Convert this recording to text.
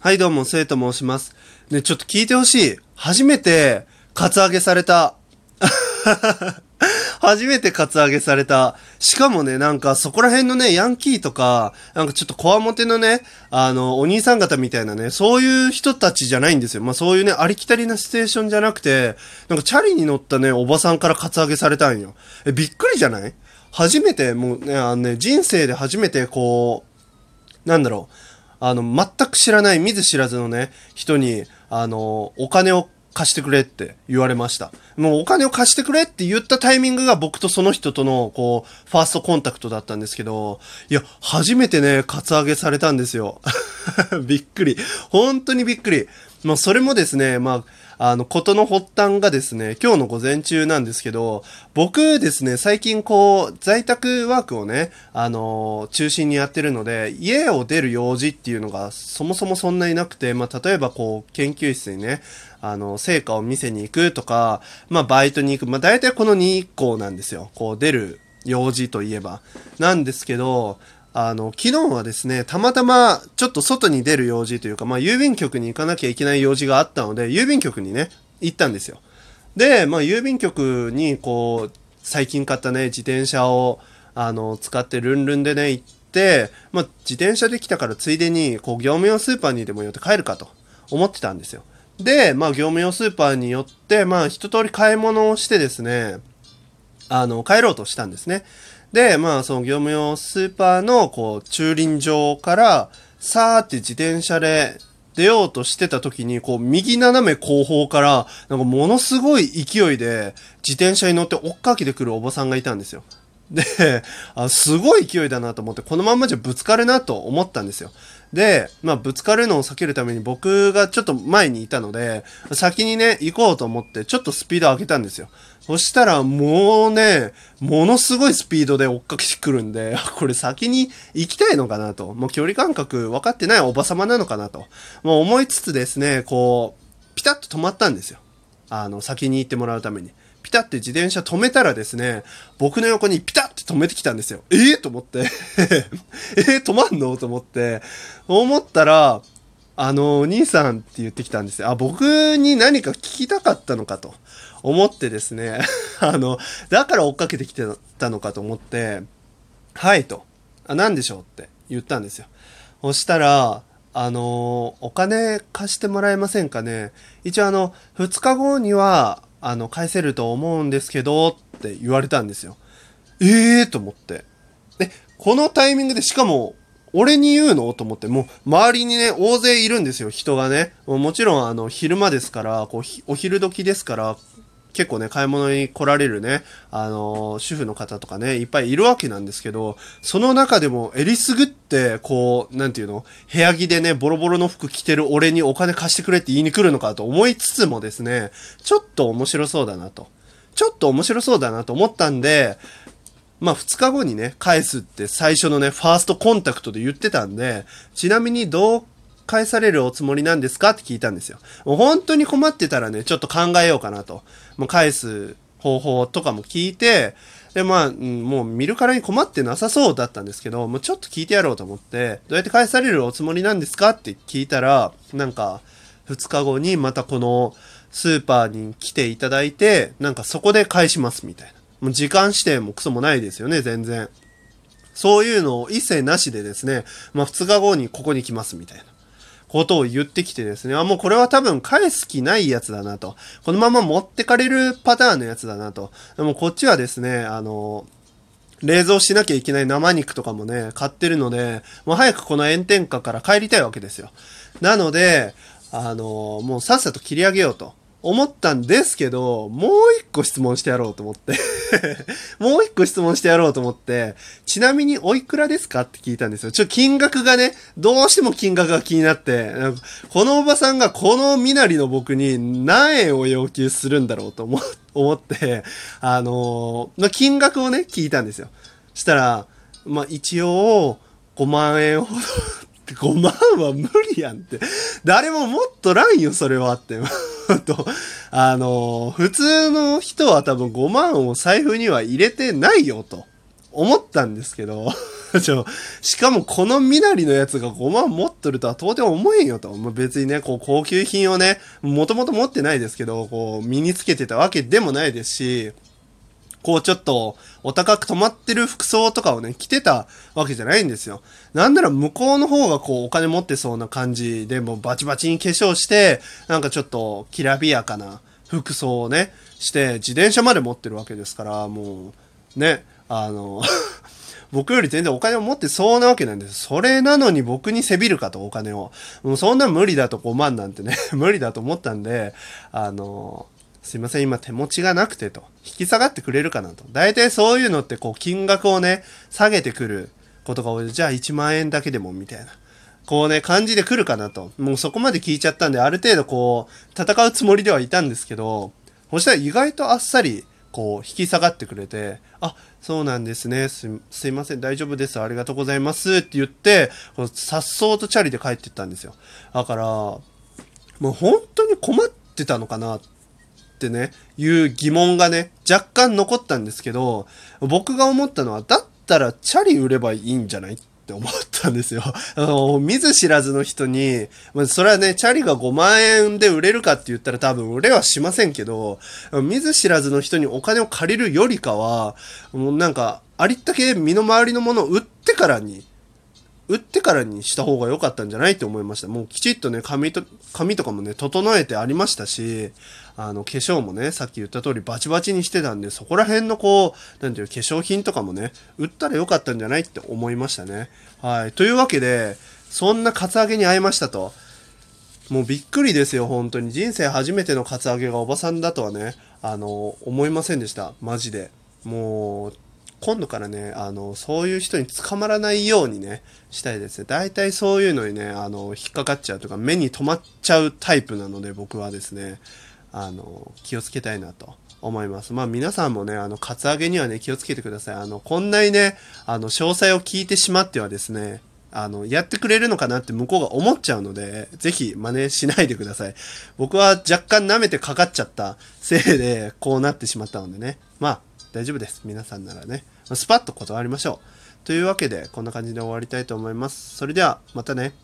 はい、どうも、せいと申します。ね、ちょっと聞いてほしい。初めて、カツアゲされた。初めてカツアゲされた。しかもね、なんかそこら辺のね、ヤンキーとか、なんかちょっとコアモテのね、あの、お兄さん方みたいなね、そういう人たちじゃないんですよ。まあそういうね、ありきたりなシチュエーションじゃなくて、なんかチャリに乗ったね、おばさんからカツアゲされたんよ。え、びっくりじゃない？初めて、もうね、あのね、人生で初めてこう、なんだろう、あの、全く知らない、見ず知らずのね、人に、あの、お金を貸してくれって言われました。もうお金を貸してくれって言ったタイミングが僕とその人との、こう、ファーストコンタクトだったんですけど、いや、初めてね、カツアゲされたんですよ。びっくり。本当にびっくり。まあ、それもですね、まあ、あの、ことの発端がですね、今日の午前中なんですけど、僕ですね、最近こう、在宅ワークをね、あの中心にやってるので、家を出る用事っていうのがそもそもそんなになくて、まあ、例えばこう、研究室にね、あの、成果を見せに行くとか、まあ、バイトに行く。まあ、大体この2個なんですよ。こう、出る用事といえば。なんですけど、あの、昨日はですね、たまたま、ちょっと外に出る用事というか、まあ、郵便局に行かなきゃいけない用事があったので、郵便局にね、行ったんですよ。で、まあ、郵便局に、こう、最近買ったね、自転車を、あの、使ってルンルンでね、行って、まあ、自転車で来たからついでに、こう、業務用スーパーにでも寄って帰るかと思ってたんですよ。で、まあ、業務用スーパーに寄って、まあ、一通り買い物をしてですね、あの、帰ろうとしたんですね。で、まあ、その業務用スーパーの、こう、駐輪場から、さーって自転車で出ようとしてた時に、こう、右斜め後方から、なんかものすごい勢いで、自転車に乗って追っかけてくるおばさんがいたんですよ。で、あすごい勢いだなと思って、このまんまじゃぶつかるなと思ったんですよ。で、まあ、ぶつかるのを避けるために僕がちょっと前にいたので、先にね、行こうと思って、ちょっとスピード上げたんですよ。そしたら、もうね、ものすごいスピードで追っかけてくるんで、これ先に行きたいのかなと。もう距離感覚分かってないおばさまなのかなと。もう思いつつですね、こう、ピタッと止まったんですよ。あの、先に行ってもらうために。ピタって自転車止めたらですね、僕の横にピタって止めてきたんですよ。ええと思って。えー、止まんの？と思って。思ったら、あの、お兄さんって言ってきたんですよ。あ、僕に何か聞きたかったのかと思ってですね。あの、だから追っかけてきてたのかと思って、はいと。あ、何でしょうって言ったんですよ。そしたら、あの、お金貸してもらえませんかね。一応あの、2日後には、あの、返せると思うんですけど、って言われたんですよ。ええー、と思って。で、このタイミングで、しかも、俺に言うの？と思って、もう、周りにね、大勢いるんですよ、人がね。もちろん、あの、昼間ですから、こう、お昼時ですから、結構ね、買い物に来られるね、あのー、主婦の方とかね、いっぱいいるわけなんですけど、その中でも、えりすぐって、こう、なんていうの、部屋着でね、ボロボロの服着てる俺にお金貸してくれって言いに来るのかと思いつつもですね、ちょっと面白そうだなと。ちょっと面白そうだなと思ったんで、まあ2日後にね、返すって最初のね、ファーストコンタクトで言ってたんで、ちなみにどう返されるおつもりなんですかって聞いたんですよ。もう本当に困ってたらね、ちょっと考えようかなと。もう返す方法とかも聞いて、で、まあ、もう見るからに困ってなさそうだったんですけど、もうちょっと聞いてやろうと思って、どうやって返されるおつもりなんですかって聞いたら、なんか、2日後にまたこのスーパーに来ていただいて、なんかそこで返しますみたいな。もう時間指定もクソもないですよね、全然。そういうのを一切なしでですね、まあ2日後にここに来ますみたいな。ことを言ってきてですね、あ、もうこれは多分返す気ないやつだなと。このまま持ってかれるパターンのやつだなと。でもこっちはですね、あの、冷蔵しなきゃいけない生肉とかもね、買ってるので、もう早くこの炎天下から帰りたいわけですよ。なので、あの、もうさっさと切り上げようと。思ったんですけど、もう一個質問してやろうと思って。もう一個質問してやろうと思って、ちなみにおいくらですかって聞いたんですよ。ちょ、金額がね、どうしても金額が気になって、このおばさんがこの身なりの僕に何円を要求するんだろうと思 思って、あのーま、金額をね、聞いたんですよ。したら、まあ、一応、5万円ほど 5万は無理やんって。誰も持っとらんよ、それはって。と、あの、普通の人は多分5万を財布には入れてないよ、と思ったんですけど、ちょしかもこの身なりのやつが5万持っとるとは到底思えんよと。まあ、別にね、こう高級品をね、もともと持ってないですけど、こう身につけてたわけでもないですし、こうちょっとお高く止まってる服装とかをね、着てたわけじゃないんですよ。なんなら向こうの方がこうお金持ってそうな感じでもうバチバチに化粧して、なんかちょっときらびやかな服装をね、して自転車まで持ってるわけですから、もうね、あの 僕より全然お金を持ってそうなわけなんです。それなのに僕にせびるかと、お金を。もうそんな無理だと5万なんてね 無理だと思ったんで、あのすいません、今手持ちがなくてと。引き下がってくれるかなと。大体そういうのってこう金額をね、下げてくることが多い。じゃあ1万円だけでもみたいな。こうね、感じで来るかなと。もうそこまで聞いちゃったんで、ある程度こう、戦うつもりではいたんですけど、そしたら意外とあっさり、こう、引き下がってくれて、あ、そうなんですね。す、すいません。大丈夫です。ありがとうございます。って言って、さっそうとチャリで帰ってったんですよ。だから、もう本当に困ってたのかなっってね、いう疑問がね、若干残ったんですけど、僕が思ったのは、だったらチャリ売ればいいんじゃないって思ったんですよ。あの、見ず知らずの人に、まあ、それはね、チャリが5万円で売れるかって言ったら多分売れはしませんけど、見ず知らずの人にお金を借りるよりかは、もうなんか、ありったけ身の回りのものを売ってからに、売ってからにした方が良かったんじゃないって思いました。もうきちっとね、髪と、髪とかもね、整えてありましたし、あの、化粧もね、さっき言った通りバチバチにしてたんで、そこら辺のこう、なんていう化粧品とかもね、売ったら良かったんじゃないって思いましたね。はい。というわけで、そんなカツアゲに会いましたと。もうびっくりですよ、本当に。人生初めてのカツアゲがおばさんだとはね、あの、思いませんでした。マジで。もう、今度からね、あの、そういう人に捕まらないようにね、したいですね。大体そういうのにね、あの、引っかかっちゃうとか、目に留まっちゃうタイプなので、僕はですね、あの、気をつけたいなと思います。まあ皆さんもね、あの、カツアゲにはね、気をつけてください。あの、こんなにね、あの、詳細を聞いてしまってはですね、あの、やってくれるのかなって向こうが思っちゃうので、ぜひ真似しないでください。僕は若干舐めてかかっちゃったせいで、こうなってしまったのでね。まあ、大丈夫です。皆さんならね。スパッと断りましょう。というわけで、こんな感じで終わりたいと思います。それでは、またね。